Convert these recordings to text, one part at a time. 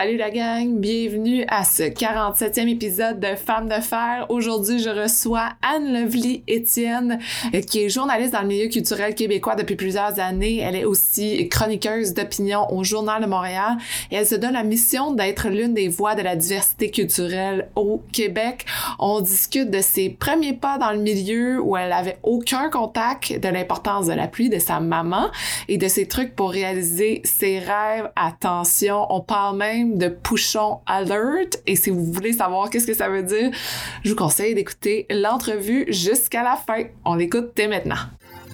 Salut la gang, bienvenue à ce 47e épisode de Femmes de fer. Aujourd'hui, je reçois Anne Lovely Étienne, euh, qui est journaliste dans le milieu culturel québécois depuis plusieurs années. Elle est aussi chroniqueuse d'opinion au Journal de Montréal et elle se donne la mission d'être l'une des voix de la diversité culturelle au Québec. On discute de ses premiers pas dans le milieu où elle avait aucun contact, de l'importance de l'appui de sa maman et de ses trucs pour réaliser ses rêves. Attention, on parle même de Pouchon Alert. Et si vous voulez savoir qu'est-ce que ça veut dire, je vous conseille d'écouter l'entrevue jusqu'à la fin. On l'écoute dès maintenant.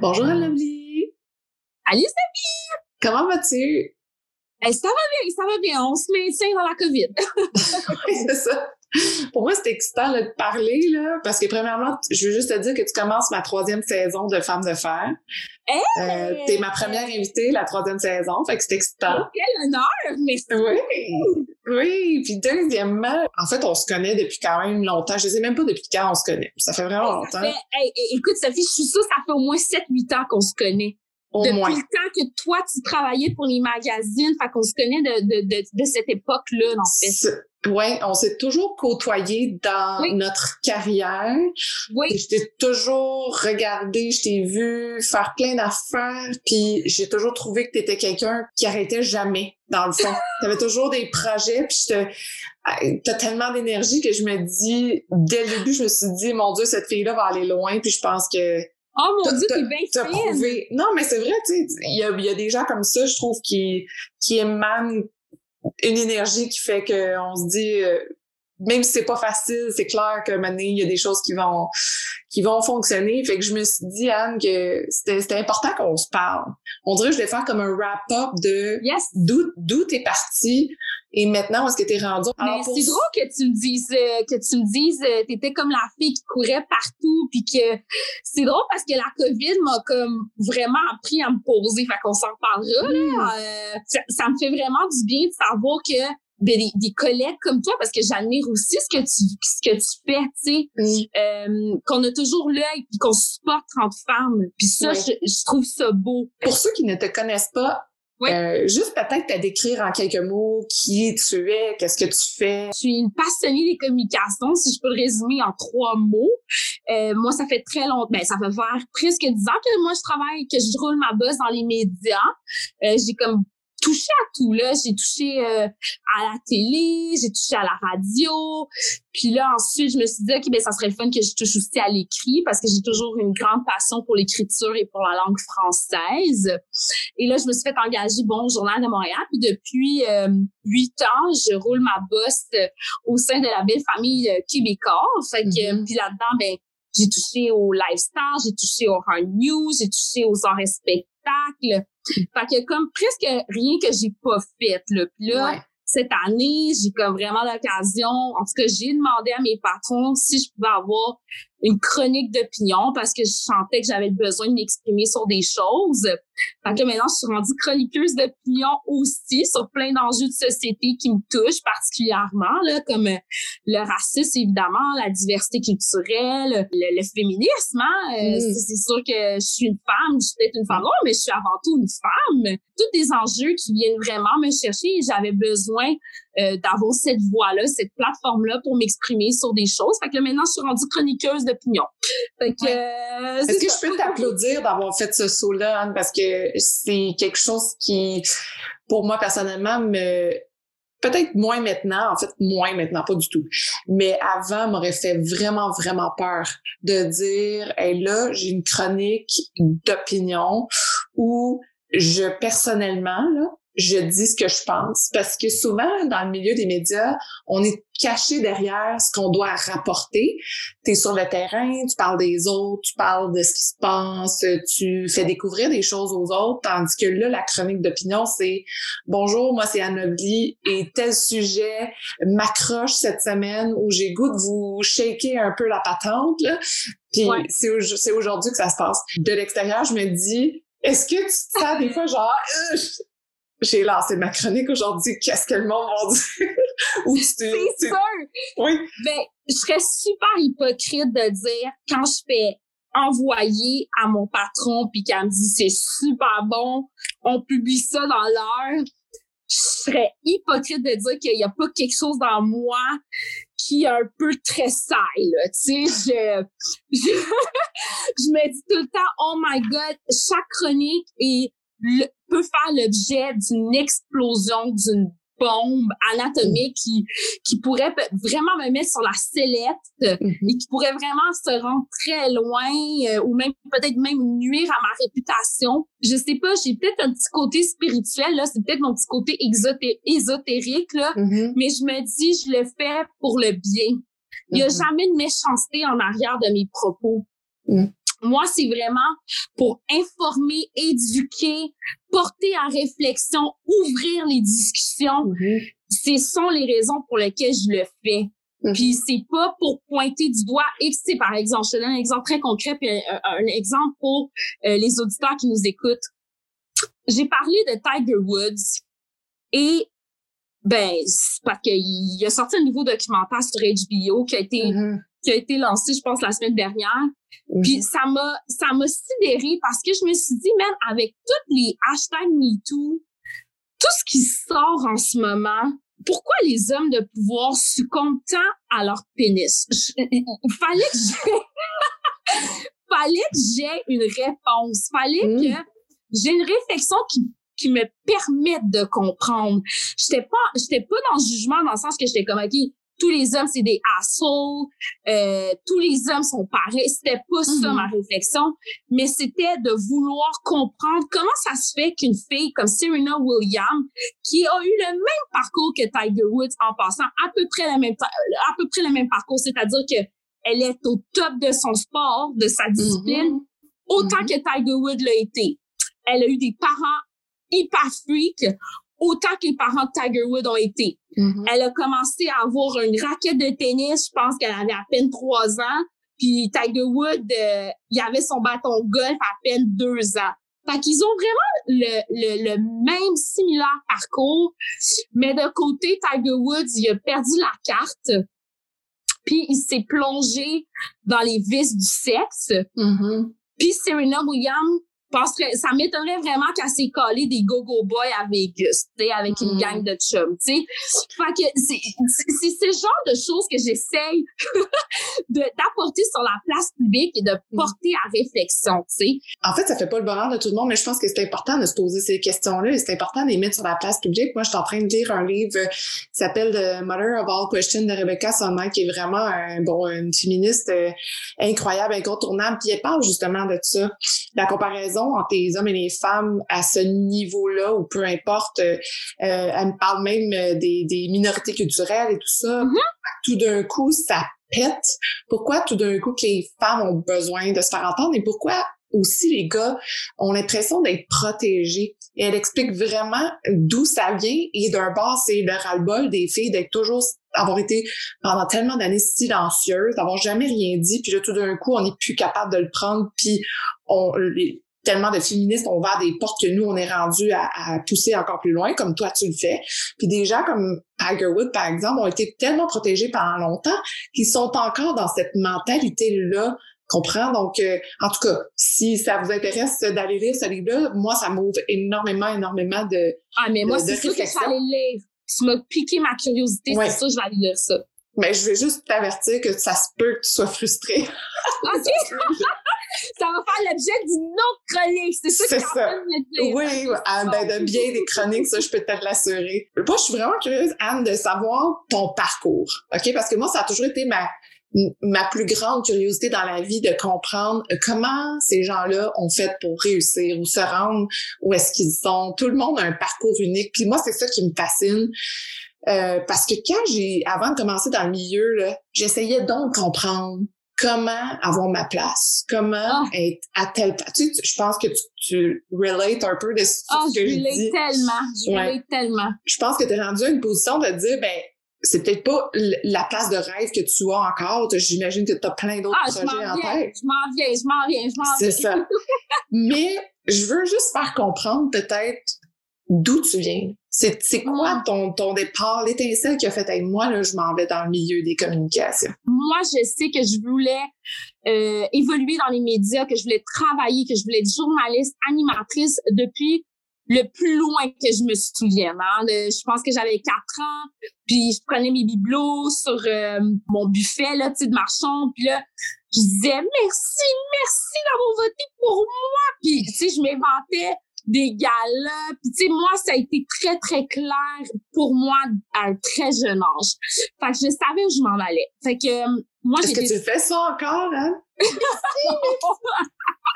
Bonjour Lovely. Allez Sophie! Comment vas-tu? Eh, ça va bien, ça va bien. On se maintient dans la COVID. oui, c'est ça. Pour moi, c'est excitant de parler, là, parce que premièrement, je veux juste te dire que tu commences ma troisième saison de Femmes de fer. Hey! Euh, t'es ma première invitée, la troisième saison, fait que c'est excitant. Oh, quel honneur! Merci. Oui, oui. Puis deuxièmement, en fait, on se connaît depuis quand même longtemps. Je sais même pas depuis quand on se connaît. Ça fait vraiment longtemps. Fait, hey, écoute, Sophie, je suis sûre ça fait au moins 7-8 ans qu'on se connaît. Au Depuis moins. le temps que toi, tu travaillais pour les magazines, fait qu'on se connaît de, de, de, de cette époque-là, en fait. Ouais, on s'est toujours côtoyés dans Oui. notre carrière. Oui, Je t'ai toujours regardé, je t'ai vu faire plein d'affaires, puis j'ai toujours trouvé que t'étais quelqu'un qui arrêtait jamais, dans le fond. T'avais toujours des projets, puis te... Hey, T'as tellement d'énergie que je me dis, dès le début, je me suis dit, mon Dieu, cette fille-là va aller loin, puis je pense que Oh mon Dieu, t'es bien t'as prouvé. Non, mais c'est vrai, tu sais, il y a, il y a des gens comme ça, je trouve, qui, qui émanent une énergie qui fait qu'on se dit, euh, même si c'est pas facile, c'est clair que maintenant, il y a des choses qui vont, qui vont fonctionner. Fait que je me suis dit, Anne, que c'était, c'était important qu'on se parle. On dirait que je vais faire comme un wrap-up de Yes. d'où, d'où t'es parti et maintenant, où est-ce que t'es rendu. Mais Alors, pour- c'est drôle que tu me dises euh, que tu me dises euh, t'étais comme la fille qui courait partout puis que c'est drôle parce que la COVID m'a comme vraiment appris à me poser fait qu'on s'en parlera là. Euh, ça, ça me fait vraiment du bien de savoir que ben, des, des collègues comme toi parce que j'admire aussi ce que tu ce que tu fais tu sais Mm. euh, qu'on a toujours l'œil puis qu'on supporte entre femmes puis ça je, je trouve ça beau Pour ceux qui ne te connaissent pas, Oui. euh, juste peut-être à décrire en quelques mots qui tu es, qu'est-ce que tu fais. Je suis une passionnée des communications, si je peux le résumer en trois mots. Euh, moi, ça fait très longtemps, ben, ça fait faire presque dix ans que moi, je travaille, que je roule ma bosse dans les médias. Euh, j'ai comme touché à tout, là. J'ai touché euh, à la télé, j'ai touché à la radio. Puis là, ensuite, je me suis dit, OK, ben, ça serait le fun que je touche aussi à l'écrit parce que j'ai toujours une grande passion pour l'écriture et pour la langue française. Et là, je me suis fait engager, bon, au Journal de Montréal. Puis depuis euh, huit ans, je roule ma bosse euh, au sein de la belle famille euh, Québécois. Fait que, Mhm. puis là-dedans, ben, j'ai touché au lifestyle, j'ai touché au hard news, j'ai touché aux arts spectacles. Fait que comme presque rien que j'ai pas fait, là. Puis là, Ouais. cette année, j'ai comme vraiment l'occasion, en tout cas, j'ai demandé à mes patrons si je pouvais avoir une chronique d'opinion parce que je sentais que j'avais besoin de m'exprimer sur des choses. Fait que maintenant, je suis rendue chroniqueuse d'opinion aussi sur plein d'enjeux de société qui me touchent particulièrement, là, comme euh, le racisme, évidemment, la diversité culturelle, le, le féminisme. Hein? Euh, Mm. c'est- C'est sûr que je suis une femme, je suis peut-être une femme noire, mais je suis avant tout une femme. Tous des enjeux qui viennent vraiment me chercher et j'avais besoin euh, d'avoir cette voix-là, cette plateforme-là pour m'exprimer sur des choses. Fait que là, maintenant, je suis rendue chroniqueuse d'opinion. Fait que, euh, Est-ce que je peux t'applaudir d'avoir fait ce saut-là, Anne, parce que c'est quelque chose qui, pour moi personnellement, me peut-être moins maintenant, en fait moins maintenant, pas du tout, mais avant m'aurait fait vraiment vraiment peur de dire, hey là, j'ai une chronique d'opinion où je personnellement là, je dis ce que je pense parce que souvent dans le milieu des médias, on est caché derrière ce qu'on doit rapporter. Tu es sur le terrain, tu parles des autres, tu parles de ce qui se passe, tu fais découvrir des choses aux autres, tandis que là, la chronique d'opinion, c'est « Bonjour, moi c'est Anne et tel sujet m'accroche cette semaine où j'ai goût de vous shaker un peu la patente. Là. Puis c'est aujourd'hui que ça se passe. De l'extérieur, je me dis, est-ce que tu te sens des fois genre j'ai lancé ma chronique aujourd'hui, qu'est-ce que le monde va dire? c'est sûr! Oui. Ben, je serais super hypocrite de dire quand je fais envoyer à mon patron puis qu'elle me dit c'est super bon, on publie ça dans l'heure. Je serais hypocrite de dire qu'il n'y a pas quelque chose dans moi qui est un peu très sale, tu sais, je, je, je me dis tout le temps, oh my god, chaque chronique est peut faire l'objet d'une explosion, d'une bombe anatomique qui, qui pourrait vraiment me mettre sur la sellette mm-hmm. et qui pourrait vraiment se rendre très loin euh, ou même peut-être même nuire à ma réputation. Je sais pas, j'ai peut-être un petit côté spirituel là, c'est peut-être mon petit côté ésotérique là, mm-hmm. mais je me dis je le fais pour le bien. Il y a mm-hmm. jamais de méchanceté en arrière de mes propos. Mm. Moi, c'est vraiment pour informer, éduquer, porter à réflexion, ouvrir les discussions. Mm-hmm. Ce sont les raisons pour lesquelles je le fais. Mm-hmm. Puis c'est pas pour pointer du doigt et c'est par exemple, je te donne un exemple très concret puis un, exemple pour euh, les auditeurs qui nous écoutent. J'ai parlé de Tiger Woods et ben parce qu'il a sorti un nouveau documentaire sur HBO qui a été mm-hmm. Qui a été lancé je pense la semaine dernière puis mhm. ça m'a ça m'a sidéré parce que je me suis dit, même avec tous les hashtags MeToo, tout ce qui sort en ce moment, pourquoi les hommes de pouvoir succombent tant à leur pénis? il fallait que j'ai... fallait que j'ai une réponse. Fallait mhm. que j'ai une réflexion qui qui me permette de comprendre. J'étais pas j'étais pas dans le jugement dans le sens que j'étais comme OK, tous les hommes c'est des assholes, euh, tous les hommes sont pareils. C'était pas ça mm-hmm. ma réflexion, mais c'était de vouloir comprendre comment ça se fait qu'une fille comme Serena Williams, qui a eu le même parcours que Tiger Woods en passant à peu près le même à peu près le même parcours, c'est-à-dire que elle est au top de son sport, de sa discipline, mm-hmm. autant mm-hmm. que Tiger Woods l'a été. Elle a eu des parents hyper freaks, autant que les parents de Tiger Woods ont été. Mm-hmm. Elle a commencé à avoir une raquette de tennis, je pense qu'elle avait à peine trois ans. Puis Tiger Woods, euh, il avait son bâton de golf à peine deux ans. Fait qu'ils ont vraiment le, le, le, même similaire parcours, mais de côté, Tiger Woods, il a perdu la carte, puis il s'est plongé dans les vices du sexe. Mm-hmm. Puis Serena Williams, penserais, ça m'étonnerait vraiment qu'elle s'est collée des go-go boys à Vegas, avec une mm. gang de chums, tu sais. Fait que c'est, c'est ce genre de choses que j'essaye d'apporter sur la place publique et de mm. porter à réflexion, tu sais. En fait, ça fait pas le bonheur de tout le monde, mais je pense que c'est important de se poser ces questions-là et c'est important de les mettre sur la place publique. Moi, je suis en train de lire un livre qui s'appelle The Mother of All Questions de Rebecca Solnit, qui est vraiment un, bon, une féministe euh, incroyable, incontournable, puis elle parle justement de ça. La comparaison entre les hommes et les femmes à ce niveau-là, ou peu importe. Euh, elle me parle même euh, des, des, minorités culturelles et tout ça. Mm-hmm. Tout d'un coup, ça pète. Pourquoi tout d'un coup que les femmes ont besoin de se faire entendre et pourquoi aussi les gars ont l'impression d'être protégés? Et elle explique vraiment d'où ça vient. Et d'un bord, c'est le ras-le-bol des filles d'être toujours avoir été pendant tellement d'années silencieuses, d'avoir jamais rien dit, puis là tout d'un coup on n'est plus capable de le prendre, puis on les, tellement de féministes ont ouvert des portes que nous, on est rendu à, pousser encore plus loin, comme toi, tu le fais. Puis des gens comme Tiger Woods, par exemple, ont été tellement protégés pendant longtemps qu'ils sont encore dans cette mentalité-là comprends? Donc, euh, en tout cas, si ça vous intéresse d'aller lire ce livre-là, moi, ça m'ouvre énormément, énormément de Ah, mais moi, c'est sûr que je vais aller lire. Tu m'as piqué ma curiosité, c'est ça, je vais aller lire ça. Mais je vais juste t'avertir que ça se peut que tu sois frustré. OK! ça va faire l'objet d'une autre chronique. C'est ça que ça. dire. Oui, ah, ben, de bien des chroniques, ça, je peux te l'assurer. Moi, je suis vraiment curieuse, Anne, de savoir ton parcours. OK? Parce que moi, ça a toujours été ma, ma plus grande curiosité dans la vie de comprendre comment ces gens-là ont fait pour réussir ou se rendre où est-ce qu'ils sont. Tout le monde a un parcours unique. Puis moi, c'est ça qui me fascine. Euh, parce que quand j'ai, avant de commencer dans le milieu, j'essayais donc de comprendre comment avoir ma place, comment ah. être à telle place. Tu, je pense que tu, tu relates un peu de ce oh, que je, je dis. tellement, je relate tellement. Je pense que tu es rendu à une position de dire, ben, c'est peut-être pas la place de rêve que tu as encore. J'imagine que tu as plein d'autres ah, projets en tête. Je m'en viens, je m'en viens, je m'en viens. C'est ça. Mais je veux juste faire comprendre peut-être d'où tu viens? C'est, c'est quoi ton, ton départ, l'étincelle qui a fait avec moi, là, je m'en vais dans le milieu des communications? Moi, je sais que je voulais euh, évoluer dans les médias, que je voulais travailler, que je voulais être journaliste, animatrice depuis le plus loin que je me souvienne. Hein. je pense que j'avais quatre ans, puis je prenais mes bibelots sur euh, mon buffet là, de marchand, puis là, je disais merci, merci d'avoir voté pour moi. Puis, tu sais, je m'inventais des galas. Puis, tu sais, moi, ça a été très, très clair pour moi à un très jeune âge. Fait que je savais où je m'en allais. Fait que euh, moi, Est-ce que tu fais ça encore, hein?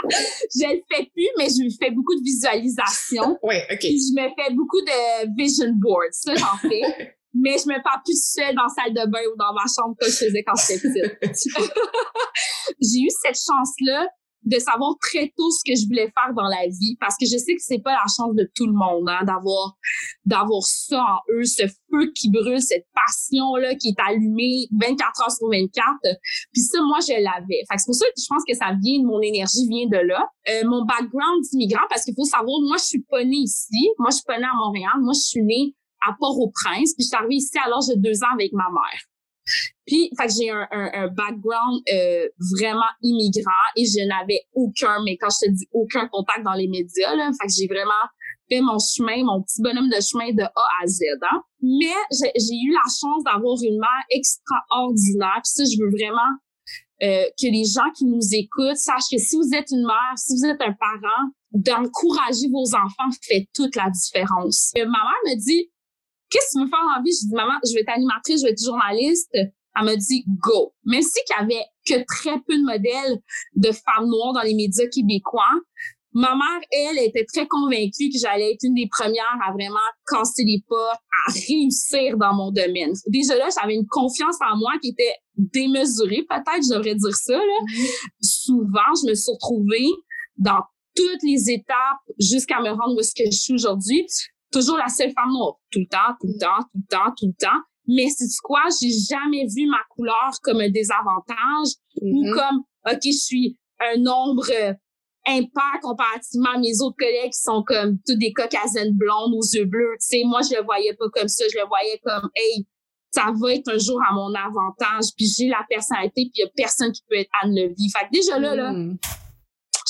je le fais plus, mais je fais beaucoup de visualisation. oui, OK. je me fais beaucoup de vision boards. Ça, j'en fais. mais je me parle plus seule dans la salle de bain ou dans ma chambre comme je faisais quand j'étais petite. J'ai eu cette chance-là de savoir très tôt ce que je voulais faire dans la vie parce que je sais que c'est pas la chance de tout le monde hein, d'avoir d'avoir ça en eux ce feu qui brûle cette passion là qui est allumée 24 heures sur 24 puis ça moi je l'avais. Fait c'est pour ça que je pense que ça vient mon énergie vient de là. Euh, mon background d'immigrant parce qu'il faut savoir moi je suis pas née ici. Moi je suis pas née à Montréal. Moi je suis née à Port-au-Prince. Puis je suis arrivée ici à l'âge de deux ans avec ma mère puis, fait que j'ai un, un, background euh, vraiment immigrant et je n'avais aucun, mais quand je te dis aucun contact dans les médias, là, fait que j'ai vraiment fait mon chemin, mon petit bonhomme de chemin de A à Z. Hein. Mais j'ai eu la chance d'avoir une mère extraordinaire. Puis ça, je veux vraiment euh, que les gens qui nous écoutent sachent que si vous êtes une mère, si vous êtes un parent, d'encourager vos enfants fait toute la différence. Euh, ma mère me dit, qu'est-ce que tu veux faire en vie? Je dis, maman, je vais être animatrice, je vais être journaliste. Elle m'a dit, go. Même si qu'il y avait que très peu de modèles de femmes noires dans les médias québécois, ma mère, elle, était très convaincue que j'allais être une des premières à vraiment casser les pas, à réussir dans mon domaine. Déjà là, j'avais une confiance en moi qui était démesurée, peut-être, je devrais dire ça. Là. Mm-hmm. Souvent, je me suis retrouvée dans toutes les étapes jusqu'à me rendre où est-ce que je suis aujourd'hui toujours la seule femme noire. Tout le temps, tout le temps, tout le temps, tout le temps. Mais c'est quoi? J'ai jamais vu ma couleur comme un désavantage ou mm-hmm. comme, OK, je suis un nombre euh, impair comparativement à mes autres collègues qui sont comme toutes des caucasiennes blondes aux yeux bleus. Tu sais, moi, je le voyais pas comme ça. Je le voyais comme, hey, ça va être un jour à mon avantage. Puis j'ai la personnalité, puis il y a personne qui peut être Anne Levy. Fait que déjà là, là, mm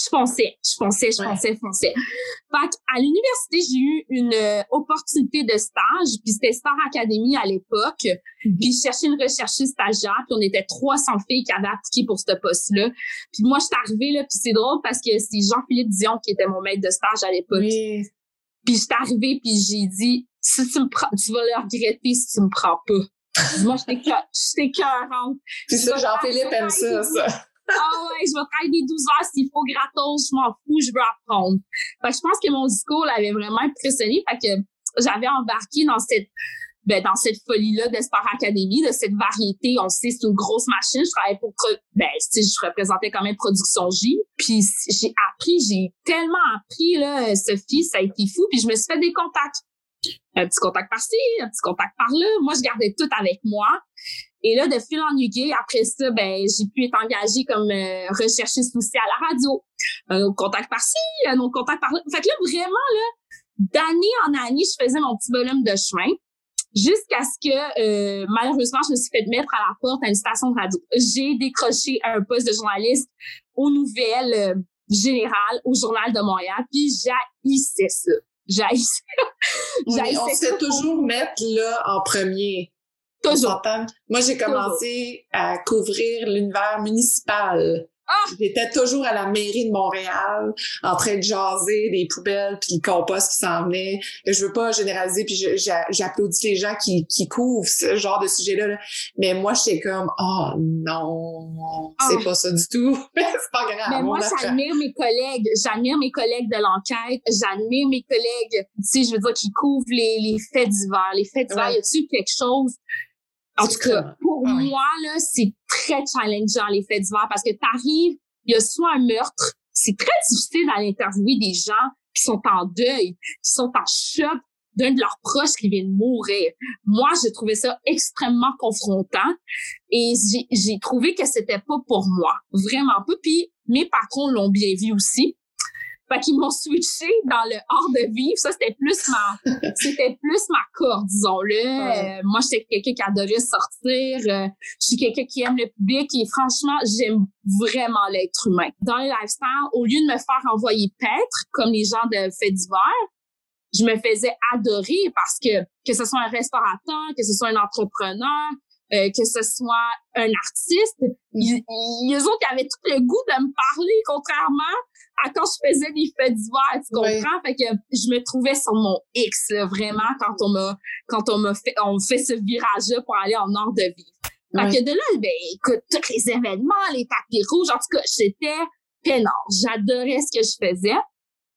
je pensais, je pensais, je pensais, je pensais. Fait à l'université, j'ai eu une euh, opportunité de stage, puis c'était Star Academy à l'époque. Mhm. Puis je cherchais une recherchiste stagiaire, puis on était 300 filles qui avaient appliqué pour ce poste-là. Puis moi, je suis arrivée, là, puis c'est drôle parce que c'est Jean-Philippe Dion qui était mon maître de stage à l'époque. Oui. Puis je suis arrivée, puis j'ai dit, si tu me prends, tu vas le regretter si tu me prends pas. moi, j'étais cœurante. Puis ça, Jean-Philippe aime ça, ça ah ouais, je vais travailler des 12 heures s'il faut gratos, je m'en fous, je veux apprendre. Fait que je pense que mon discours l'avait vraiment impressionné. Fait que j'avais embarqué dans cette ben, dans cette folie-là de Star Academy, de cette variété. On sait, c'est une grosse machine. Je travaillais pour, ben, je représentais quand même Production J. Puis j'ai appris, j'ai tellement appris, là, Sophie, ça a été fou. Puis je me suis fait des contacts. Un petit contact par-ci, un petit contact par-là. Moi, je gardais tout avec moi. Et là, de fil en aiguille, après ça, ben, j'ai pu être engagée comme euh, recherchiste aussi à la radio. Un autre contact par-ci, un autre contact par-là. Fait que là, vraiment, là, d'année en année, je faisais mon petit bonhomme de chemin jusqu'à ce que, euh, malheureusement, je me suis fait mettre à la porte à une station de radio. J'ai décroché un poste de journaliste aux nouvelles euh, générales au Journal de Montréal, puis j'haïssais ça. J'haïssais. on sait toujours mettre là en premier. Moi, j'ai commencé à couvrir l'univers municipal Ah! J'étais toujours à la mairie de Montréal, en train de jaser des poubelles puis le compost qui s'en venait. Je veux pas généraliser puis j'applaudis les gens qui, qui couvrent ce genre de sujet-là. Mais moi, j'étais comme, oh non, c'est ah! pas ça du tout. c'est pas grave. Mais moi, j'admire mes collègues. J'admire mes collègues de l'enquête. J'admire mes collègues, tu sais, je veux dire, qui couvrent les, les faits divers. Les faits divers, y a-tu quelque chose en tout cas, pour ah moi, là, c'est très challengeant les faits divers parce que t'arrives, il y a soit un meurtre, c'est très difficile d'aller interviewer des gens qui sont en deuil, qui sont en choc d'un de leurs proches qui vient de mourir. Moi, j'ai trouvé ça extrêmement confrontant et j'ai trouvé que c'était pas pour moi, vraiment pas. Puis mes patrons l'ont bien vu aussi. Fait qu'ils m'ont switché dans le hors de vivre. Ça, c'était plus ma, c'était plus ma corde, disons-le. Euh, moi, j'étais quelqu'un qui adorait sortir. Euh, je suis quelqu'un qui aime le public et franchement, j'aime vraiment l'être humain. Dans le lifestyle, au lieu de me faire envoyer paître, comme les gens de fait divers, je me faisais adorer parce que, que ce soit un restaurateur, que ce soit un entrepreneur, euh, que ce soit un artiste, ils, ils, autres, ils avaient tout le goût de me parler, contrairement à quand je faisais des faits d'hiver, tu comprends? Fait que je me trouvais sur mon X, vraiment, quand on m'a, quand on m'a fait, on fait ce virage-là pour aller en nord de vie. Fait que de là, ben, écoute, tous les événements, les tapis rouges, en tout cas, j'étais peinard. J'adorais ce que je faisais.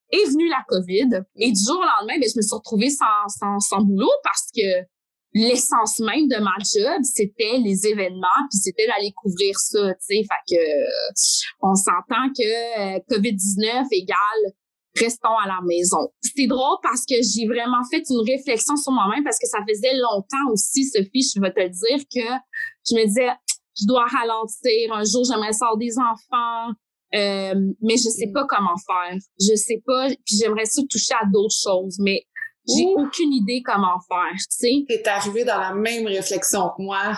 Est venue la COVID. Et du jour au lendemain, ben, je me suis retrouvée sans, sans, sans boulot parce que l'essence même de ma job, c'était les événements, puis c'était d'aller couvrir ça, tu sais. Fait que on s'entend que euh, COVID-19 égale restons à la maison. C'est drôle parce que j'ai vraiment fait une réflexion sur moi-même parce que ça faisait longtemps aussi, Sophie, je vais te dire que je me disais, je dois ralentir. Un jour, j'aimerais sortir des enfants. Euh, mais je sais mm. pas comment faire. Je sais pas. Puis j'aimerais ça toucher à d'autres choses. Mais j'ai aucune idée comment faire, tu sais. T'es arrivé dans la même réflexion que moi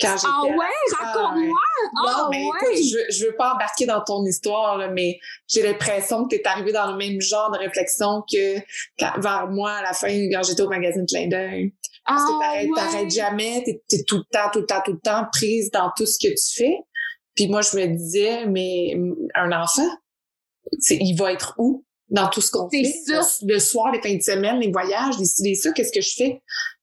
quand j'étais. Ah ouais, raconte-moi. Ah mais écoute, je, je veux pas embarquer dans ton histoire, là, mais j'ai l'impression que t'es arrivé dans le même genre de réflexion que vers moi à la fin quand j'étais au magazine Clin d'œil. Parce que ah t'arrêtes, jamais, t'es, es tout le temps, tout le temps, tout le temps prise dans tout ce que tu fais. Puis moi, je me disais, mais un enfant, il va être où? Dans tout ce qu'on fait. Le, soir, les fins de semaine, les voyages, les ça, qu'est-ce que je fais?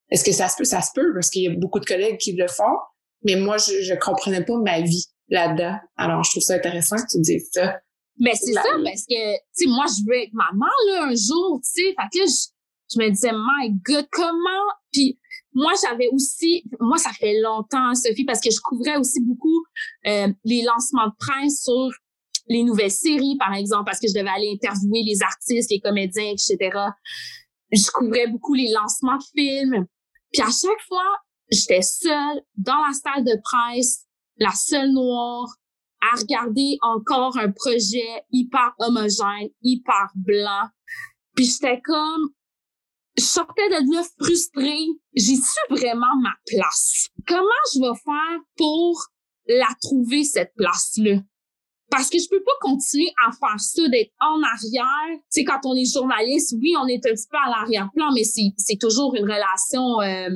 Est-ce que ça se peut? Ça se peut, parce qu'il y a beaucoup de collègues qui le font, mais moi, je, je comprenais pas ma vie là-dedans. Alors, je trouve ça intéressant que tu dises ça. Mais c'est ça, parce que, tu sais, moi, je veux être maman, là, un jour, tu sais. Fait que je, je me disais, my God, comment? Puis, moi, j'avais aussi, moi, ça fait longtemps, Sophie, parce que je couvrais aussi beaucoup euh, les lancements de presse sur les nouvelles séries, par exemple, parce que je devais aller interviewer les artistes, les comédiens, etc. Je couvrais beaucoup les lancements de films. Puis à chaque fois, j'étais seule dans la salle de presse, la seule noire, à regarder encore un projet hyper homogène, hyper blanc. Puis j'étais comme, je sortais de là frustrée. J'ai su vraiment ma place? Comment je vais faire pour la trouver, cette place-là? Parce que je peux pas continuer à faire ça, d'être en arrière. Tu sais, quand on est journaliste, oui, on est un petit peu à l'arrière-plan, mais c'est, c'est toujours une relation, euh,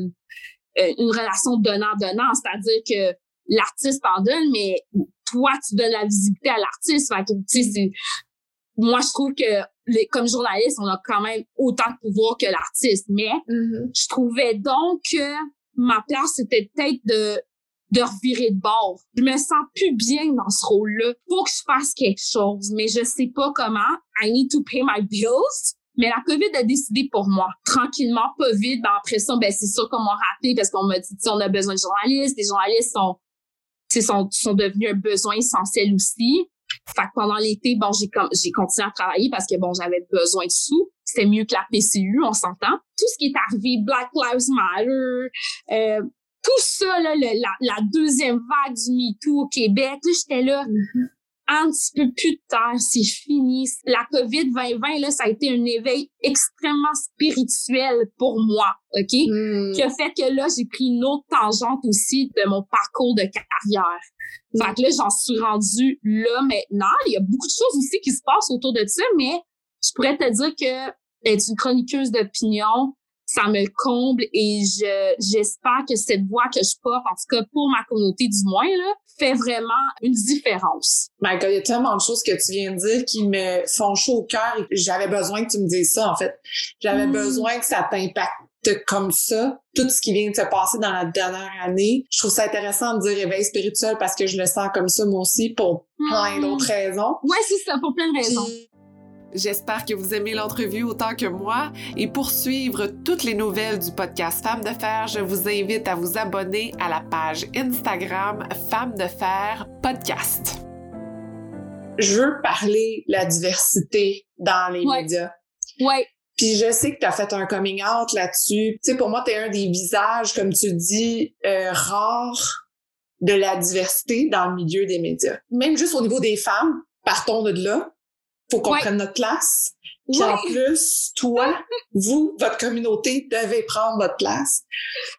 euh, une relation donnant-donnant. C'est-à-dire que l'artiste en donne, mais toi, tu donnes la visibilité à l'artiste. Fait que, tu sais, moi, je trouve que les, comme journaliste, on a quand même autant de pouvoir que l'artiste. Mais mm-hmm. je trouvais donc que ma place, c'était peut-être de de revirer de bord. Je me sens plus bien dans ce rôle-là. Faut que je fasse quelque chose, mais je sais pas comment. I need to pay my bills. Mais la COVID a décidé pour moi. Tranquillement, pas vite. Ben, après ça, ben, c'est sûr qu'on m'a rappelé parce qu'on m'a dit, on a besoin de journalistes. Les journalistes sont, sont, sont devenus un besoin essentiel aussi. Fait que pendant l'été, bon, j'ai, j'ai continué à travailler parce que bon, j'avais besoin de sous. C'était mieux que la PCU, on s'entend. Tout ce qui est arrivé, Black Lives Matter, euh, tout ça, là, la, deuxième vague du MeToo au Québec, là, j'étais là, mm-hmm. un petit peu plus terre, c'est fini. La COVID 2020, là, ça a été un éveil extrêmement spirituel pour moi, OK? Mm. Qui a fait que là, j'ai pris une autre tangente aussi de mon parcours de carrière. Fait que là, j'en suis rendue là maintenant. Il y a beaucoup de choses aussi qui se passent autour de ça, mais je pourrais te dire que être une chroniqueuse d'opinion, ça me comble et je j'espère que cette voix que je porte, en tout cas pour ma communauté du moins, là, fait vraiment une différence. God, il y a tellement de choses que tu viens de dire qui me font chaud au cœur et j'avais besoin que tu me dises ça, en fait. J'avais mm. besoin que ça t'impacte comme ça, tout ce qui vient de se passer dans la dernière année. Je trouve ça intéressant de dire réveil spirituel parce que je le sens comme ça moi aussi pour plein mm. d'autres raisons. Ouais, c'est ça, pour plein de raisons. J'espère que vous aimez l'entrevue autant que moi et pour suivre toutes les nouvelles du podcast Femmes de Fer, je vous invite à vous abonner à la page Instagram Femmes de Fer Podcast. Je veux parler la diversité dans les médias. Ouais. Puis je sais que tu as fait un coming out là-dessus. Tu sais, pour moi, tu es un des visages, comme tu dis, euh, rares de la diversité dans le milieu des médias. Même juste au niveau des femmes, partons de là faut qu'on prenne notre place. Puis en plus, toi, vous, votre communauté devez prendre votre place.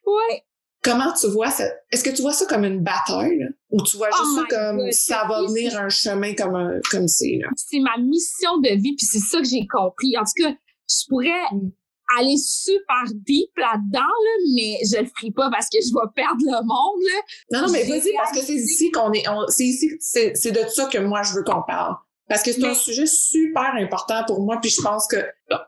Oui. Comment tu vois ça? Est-ce que tu vois ça comme une bataille? Ou tu vois juste oh ça comme ça va venir un chemin comme, un, comme c'est? C'est ma mission de vie, puis c'est ça que j'ai compris. En tout cas, je pourrais mm. aller super deep là-dedans, là, mais je le ferai pas parce que je vais perdre le monde. Là. Non, non, mais vas-y, parce que c'est ici qu'on est. C'est ici, c'est de ça que moi je veux qu'on parle. Parce que c'est un sujet super important pour moi, puis je pense que,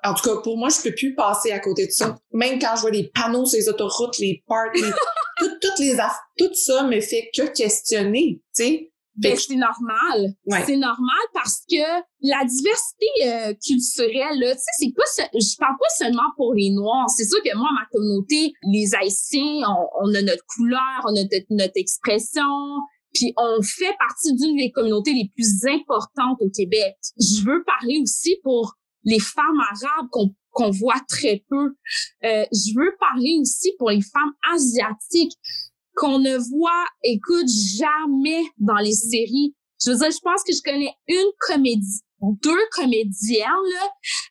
en tout cas, pour moi, je peux plus passer à côté de ça. Même quand je vois les panneaux sur les autoroutes, les parcs, tout, toutes les tout ça me fait que questionner, tu sais. Ben, c'est normal. C'est normal parce que la diversité euh, culturelle, tu sais, c'est pas, je parle pas seulement pour les Noirs. C'est sûr que moi, ma communauté, les Haïtiens, on, a notre couleur, on a notre expression, puis on fait partie d'une des communautés les plus importantes au Québec. Je veux parler aussi pour les femmes arabes qu'on voit très peu. Euh, je veux parler aussi pour les femmes asiatiques qu'on ne voit, écoute, jamais dans les séries. Je veux dire, je pense que je connais une comédie, deux comédiennes là,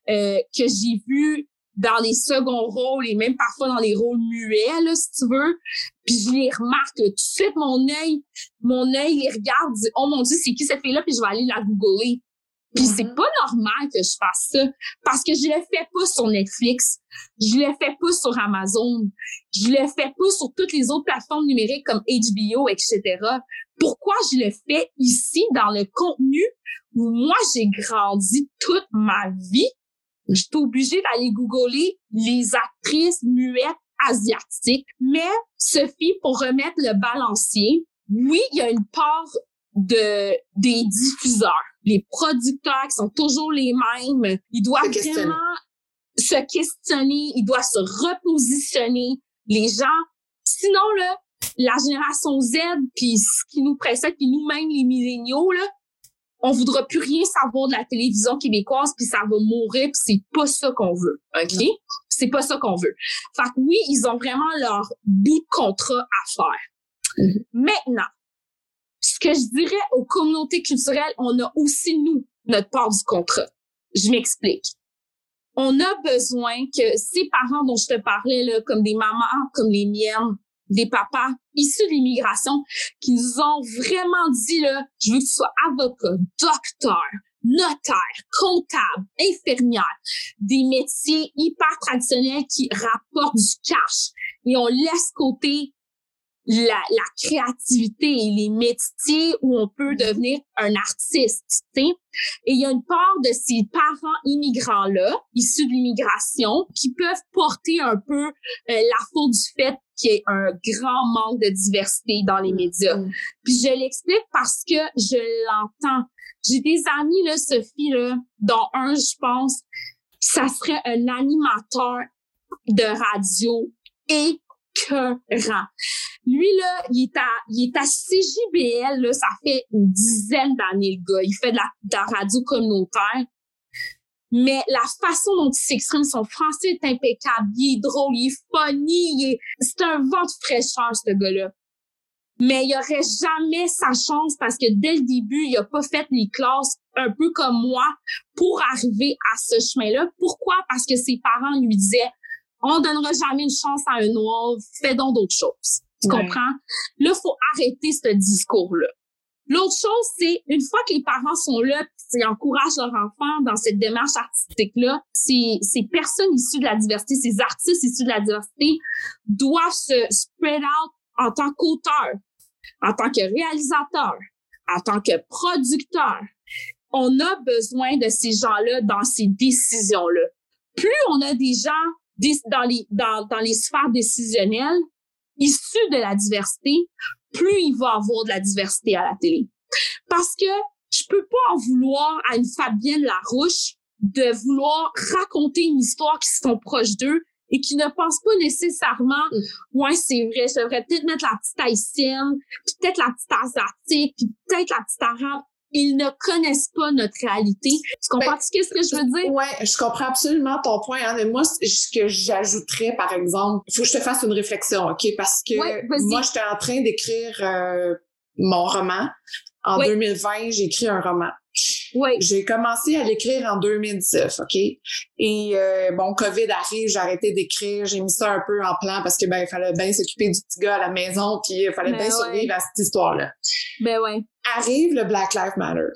euh, que j'ai vues dans les seconds rôles et même parfois dans les rôles muets, là, si tu veux. Puis je les remarque tout de suite, mon œil, mon œil les regarde, dit, oh mon Dieu, c'est qui cette fille-là? Puis je vais aller la googler. Puis c'est mm-hmm. pas normal que je fasse ça parce que je le fais pas sur Netflix, je le fais pas sur Amazon, je le fais pas sur toutes les autres plateformes numériques comme HBO, etc. Pourquoi je le fais ici dans le contenu où moi j'ai grandi toute ma vie? Je suis obligée d'aller googler les actrices muettes asiatiques. Mais, Sophie, pour remettre le balancier, oui, il y a une part de des diffuseurs. Les producteurs qui sont toujours les mêmes, ils doivent vraiment se questionner, ils doivent se repositionner. Les gens, sinon là, la génération Z, puis ce qui nous précède, puis nous-mêmes les milléniaux là, on voudra plus rien savoir de la télévision québécoise puis ça va mourir puis c'est pas ça qu'on veut. OK? C'est pas ça qu'on veut. Fait que oui, ils ont vraiment leur bout de contrat à faire. Mm-hmm. Maintenant, ce que je dirais aux communautés culturelles, on a aussi nous notre part du contrat. Je m'explique. On a besoin que ces parents dont je te parlais là, comme des mamans, comme les miennes, des papas issus de l'immigration qui nous ont vraiment dit, là, je veux que tu sois avocat, docteur, notaire, comptable, infirmière, des métiers hyper traditionnels qui rapportent du cash. Et on laisse côté la, créativité et les métiers où on peut devenir un artiste. Et il y a une part de ces parents immigrants-là, issus de l'immigration, qui peuvent porter un peu euh, la faute du fait qu'il y ait un grand manque de diversité dans les médias. Mm. Puis je l'explique parce que je l'entends. J'ai des amis, là, Sophie, là, dont un, je pense, ça serait un animateur de radio écœurant. Lui, là, il est à, il est à CJBL, là, ça fait une dizaine d'années, le gars. Il fait de la, de la radio communautaire. Mais la façon dont il s'exprime, son français est impeccable, il est drôle, il est funny, c'est un vent de fraîcheur, ce gars-là. Mais il aurait jamais sa chance parce que dès le début, il a pas fait les classes un peu comme moi pour arriver à ce chemin-là. Pourquoi? Parce que ses parents lui disaient, on donnera jamais une chance à un noir, fais donc d'autres choses. Tu comprends? Là, faut arrêter ce discours-là. L'autre chose, c'est une fois que les parents sont là, ils encouragent leur enfant dans cette démarche artistique-là, ces, ces personnes issues de la diversité, ces artistes issus de la diversité doivent se spread out en tant qu'auteur, en tant que réalisateur, en tant que producteur. On a besoin de ces gens-là dans ces décisions-là. Plus on a des gens dans les, dans les sphères décisionnelles issus de la diversité, plus il va avoir de la diversité à la télé. Parce que je peux pas en vouloir à une Fabienne Larouche de vouloir raconter une histoire qui sont proches d'eux et qui ne pensent pas nécessairement mm. ouais c'est vrai je devrais peut-être mettre la petite haïtienne puis peut-être la petite asiatique puis peut-être la petite arabe ils ne connaissent pas notre réalité. Tu comprends ben, ce que je veux dire? Ouais, je comprends absolument ton point. Hein, mais moi, ce que j'ajouterais, par exemple, il faut que je te fasse une réflexion, OK? Parce que moi, j'étais en train d'écrire euh, mon roman. En 2020, j'ai écrit un roman. Oui. J'ai commencé à l'écrire en 2019, OK? Et euh, bon, COVID arrive, j'ai arrêté d'écrire, j'ai mis ça un peu en plan parce que ben il fallait bien s'occuper du petit gars à la maison, puis il fallait ben bien survivre à cette histoire-là. Ben ouais. Arrive le Black Lives Matter.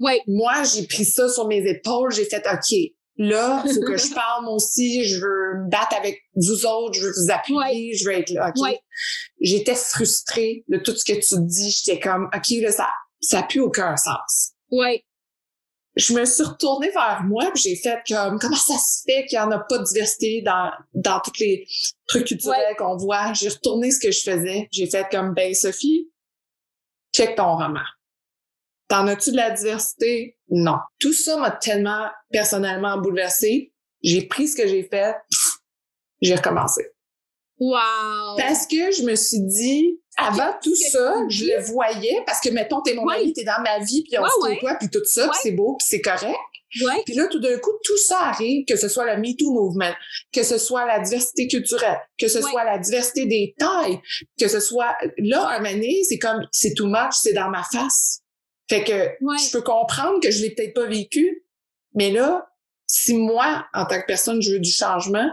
Oui. Moi, j'ai pris ça sur mes épaules, j'ai fait OK. Là, il faut que je parle moi aussi, je veux me battre avec vous autres, je veux vous appuyer, je veux être là, OK? J'étais frustrée de tout ce que tu dis, j'étais comme OK, là, ça ça n'a plus aucun sens. Oui je me suis retournée vers moi j'ai fait comme comment ça se fait qu'il y en a pas de diversité dans dans tous les trucs culturels qu'on voit? J'ai retourné ce que je faisais. J'ai fait comme ben Sophie, check ton roman. T'en as-tu de la diversité? Non. Tout ça m'a tellement personnellement bouleversée. J'ai pris ce que j'ai fait, j'ai recommencé. Wow! Parce que je me suis dit, avant tout ça, je le voyais parce que, mettons, t'es mon ami, t'es dans ma vie, puis on se côtoie, puis tout ça, c'est beau, puis c'est correct. Ouais. Puis là, tout d'un coup, tout ça arrive, que ce soit le MeToo Movement, que ce soit la diversité culturelle, que ce soit la diversité des tailles, que ce soit... Là, un moment c'est comme, c'est too much, c'est dans ma face. Fait que je peux comprendre que je l'ai peut-être pas vécu, mais là, si moi, en tant que personne, je veux du changement,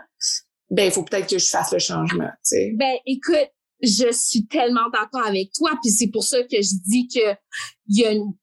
ben il faut peut-être que je fasse le changement, tu sais. Ben écoute, je suis tellement d'accord avec toi, puis c'est pour ça que je dis que il y a une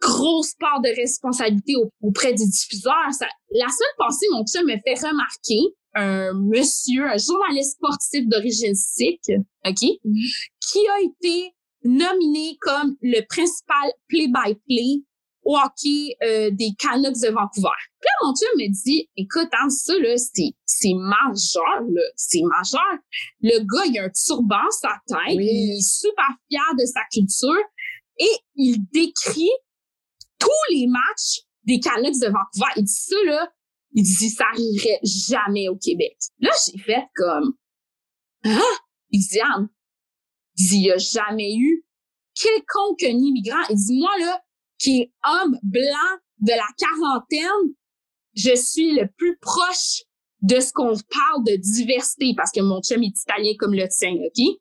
grosse part de responsabilité auprès des diffuseurs. la seule pensée, mon chum me fait remarquer un monsieur, un journaliste sportif d'origine sikh, OK, mm-hmm. qui a été nominé comme le principal play-by-play au hockey euh, des Canucks de Vancouver. Puis là, mon Dieu me dit, écoute, hein, ça, là, c'est, c'est majeur, là. C'est majeur. Le gars, il a un turban sur sa tête. Il est super fier de sa culture. Et il décrit tous les matchs des Canucks de Vancouver. Il dit ça, là. Il dit, ça arriverait jamais au Québec. Là, j'ai fait comme, ah! Il dit, Anne, il dit, il n'y a jamais eu quelconque immigrant. Il dit, moi, là, qui est homme blanc de la quarantaine, je suis le plus proche de ce qu'on parle de diversité, parce que mon chum est italien comme le tien, OK?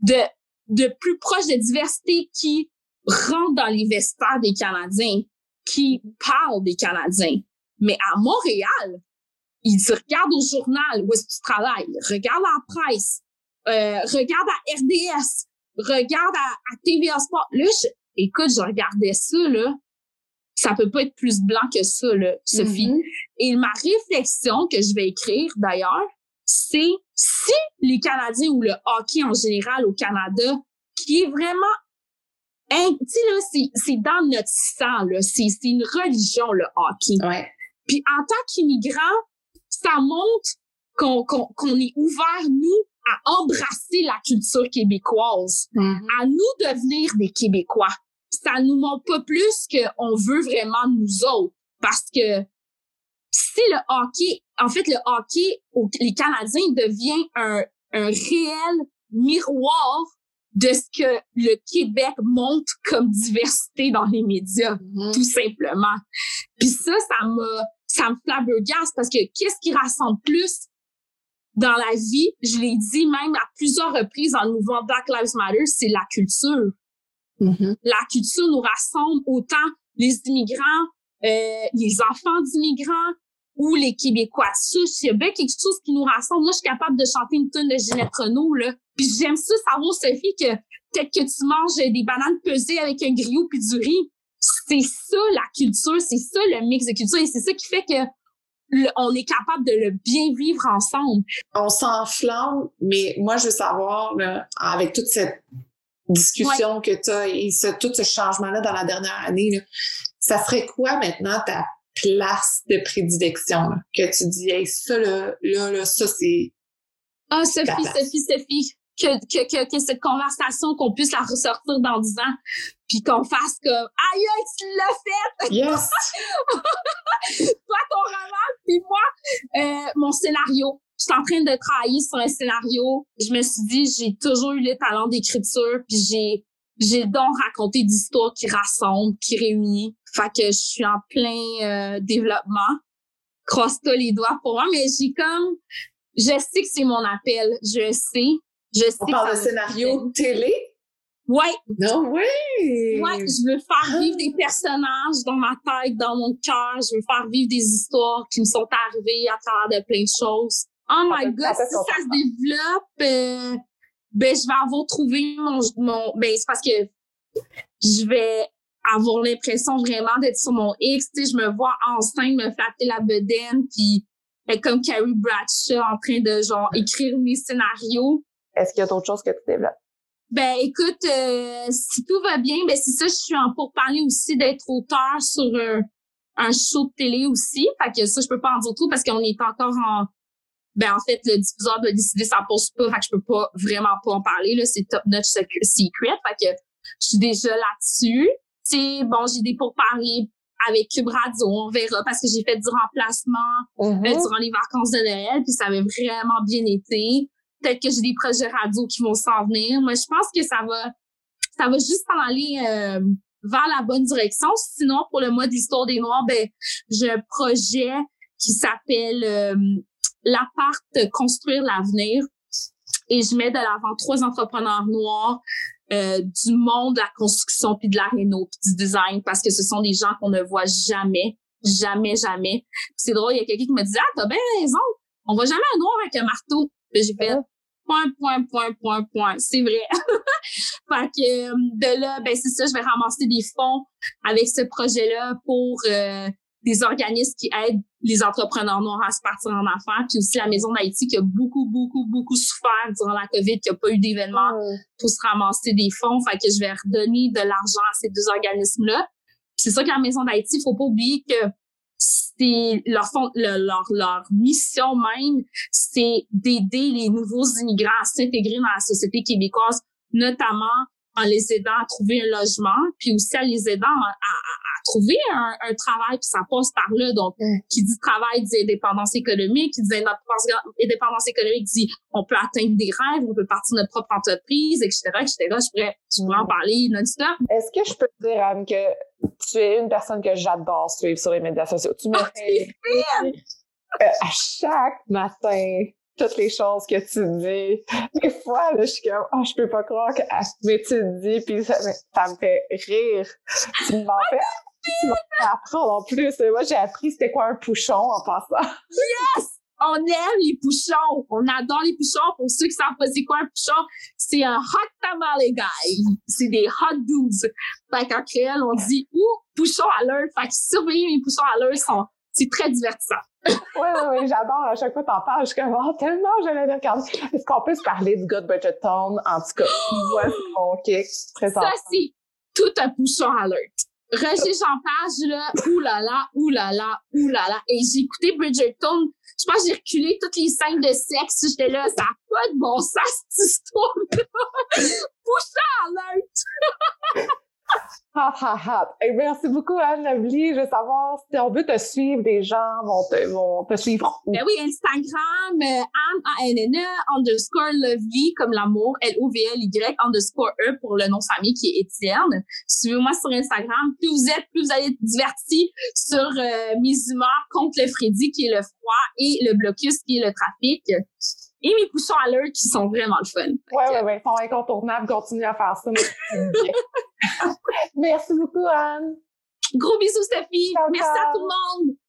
De, de plus proche de diversité qui rentre dans les vestiaires des Canadiens, qui parle des Canadiens. Mais à Montréal, il se regarde au journal où est-ce que tu travailles, regarde la presse, euh, regarde à RDS, regarde à, à TVA Sport. Là, écoute, je regardais ça, là, ça peut pas être plus blanc que ça, là, Sophie. Mm-hmm. Et ma réflexion que je vais écrire, d'ailleurs, c'est si les Canadiens ou le hockey en général au Canada, qui est vraiment tu sais, là, c'est dans notre sang, là. C'est une religion, le hockey. Ouais. Puis en tant qu'immigrant, ça montre qu'on qu'on est ouvert, nous, à embrasser la culture québécoise, mm-hmm. à nous devenir des Québécois ça nous montre pas plus qu'on veut vraiment nous autres. Parce que si le hockey, en fait, le hockey, les Canadiens devient un, un réel miroir de ce que le Québec montre comme diversité dans les médias, mm-hmm. tout simplement. Puis ça, ça me, ça me flabbergasse parce que qu'est-ce qui rassemble plus dans la vie? Je l'ai dit même à plusieurs reprises dans le mouvement Black Lives Matter, c'est la culture. Mm-hmm. La culture nous rassemble autant les immigrants, euh, les enfants d'immigrants ou les Québécois. Ça, a bien quelque chose qui nous rassemble, moi, je suis capable de chanter une tonne de Ginette Renault, là. Puis j'aime ça savoir, Sophie, que peut-être que tu manges des bananes pesées avec un griot puis du riz. C'est ça la culture, c'est ça le mix de culture et c'est ça qui fait que on est capable de le bien vivre ensemble. On s'enflamme, mais moi je veux savoir avec toute cette discussion que tu as et ce, tout ce changement-là dans la dernière année, ça serait quoi maintenant ta place de prédilection que tu dis hey, ça là, là, là ça c'est ah Sophie Sophie Sophie que, que, que, que cette conversation qu'on puisse la ressortir dans 10 ans puis qu'on fasse comme aïe tu l'as fait yes! Toi ton roman puis moi euh, mon scénario suis en train de travailler sur un scénario je me suis dit j'ai toujours eu le talent d'écriture puis j'ai j'ai donc raconté d'histoires qui rassemblent qui réunissent fait que je suis en plein euh, développement. Crosse-toi les doigts pour moi, mais j'ai comme, je sais que c'est mon appel. Je sais. Je sais On parle de scénario télé? Ouais. Non, oui. Ouais, je veux faire vivre des personnages dans ma tête, dans mon cœur. Je veux faire vivre des histoires qui me sont arrivées à travers de plein de choses. Oh my god, si ça se développe, euh, ben je vais avoir trouvé mon, mon ben c'est parce que je vais avoir l'impression vraiment d'être sur mon X. Tu sais, je me vois enceinte, me flatter la bedaine, puis être comme Carrie Bradshaw en train de genre écrire mes scénarios. Est-ce qu'il y a d'autres choses que tu développes? Ben écoute, euh, si tout va bien, ben c'est ça, je suis en pour parler aussi d'être auteur sur un, un show de télé aussi. Fait que ça, je peux pas en dire tout parce qu'on est encore en ben en fait, le diffuseur doit décider ça pose pas, fait que je peux pas vraiment pas en parler. Là, c'est top notch secret. Fait que je suis déjà là-dessus bon, j'ai des pourparlers avec Cube Radio, on verra, parce que j'ai fait du remplacement euh, mm-hmm. durant les vacances de Noël, puis ça avait vraiment bien été. Peut-être que j'ai des projets radio qui vont s'en venir. Moi, je pense que ça va, ça va juste en aller euh, vers la bonne direction. Sinon, pour le mois d'histoire des Noirs, ben, j'ai un projet qui s'appelle euh, l'appart construire l'avenir. Et je mets de l'avant trois entrepreneurs noirs euh, du monde de la construction puis de la réno puis du design parce que ce sont des gens qu'on ne voit jamais, jamais, jamais. c'est drôle, il y a quelqu'un qui me disait ah t'as bien raison, on voit jamais un noir avec un marteau. Puis j'ai fait point point point point point, c'est vrai. fait que euh, de là ben c'est ça, je vais ramasser des fonds avec ce projet là pour euh, des organismes qui aident les entrepreneurs noirs à se partir en affaires, puis aussi la Maison d'Haïti qui a beaucoup, beaucoup, beaucoup souffert durant la COVID, qui a pas eu d'événements pour se ramasser des fonds. Fait que je vais redonner de l'argent à ces deux organismes-là. c'est ça que la Maison d'Haïti, il faut pas oublier que c'est leur, fond, leur, leur mission même, c'est d'aider les nouveaux immigrants à s'intégrer dans la société québécoise, notamment en les aidant à trouver un logement, puis aussi en les aidant à, trouver un, un, travail, puis ça passe par là. Donc, mm. qui dit travail dit indépendance économique, qui dit indépendance économique dit on peut atteindre des rêves, on peut partir de notre propre entreprise, etc., etc. Je pourrais, je pourrais en parler non-stop. Est-ce que je peux te dire, Anne, que tu es une personne que j'adore suivre sur les médias sociaux? Tu me ah, euh, à chaque matin toutes les choses que tu dis. Des fois, là, je suis comme, oh, je peux pas croire que, mais tu dis, puis ça, ça me fait rire. Tu m'en fais, tu apprendre en plus. Moi, j'ai appris c'était quoi un pouchon en passant. Yes! On aime les pouchons. On adore les pouchons. Pour ceux qui savent pas c'est quoi un pouchon, c'est un hot tamale guy. C'est des hot dudes. Fait qu'en créole, on dit, ouh, pouchon à l'heure. Fait que surveiller mes pouchons à l'heure, c'est très divertissant oui, oui, oui, j'adore. À chaque fois que t'en parles, je suis comme, oh, tellement je l'ai regardé. Est-ce qu'on peut se parler du gars de Bridgerton? En tout cas, voici mon kick. Ça, c'est tout un pouchon alert. Roger Jean Page, là, oulala, oulala, oulala. Et j'ai écouté Bridgerton. Je pense que j'ai reculé toutes les scènes de sexe. J'étais là, ça n'a pas de bon sens, cette histoire-là. pouchon alert. Merci beaucoup, Anne Lovely. Je veux savoir si on veut te suivre, des gens vont te, vont te suivre. Ben oui, Instagram, euh, Anne, A-N-N-E, underscore Lovely, comme l'amour, L-O-V-L-Y, underscore E pour le nom de famille qui est Étienne. Suivez-moi sur Instagram. Plus vous êtes, plus vous allez être divertis sur euh, mes humeurs contre le Freddy, qui est le froid, et le blocus, qui est le trafic et mes poussons à l'heure qui sont vraiment le fun. Oui, oui, oui, ils sont incontournables. Continue à faire ça. Merci beaucoup, Anne. Gros bisous, Sophie. Merci à tout le monde.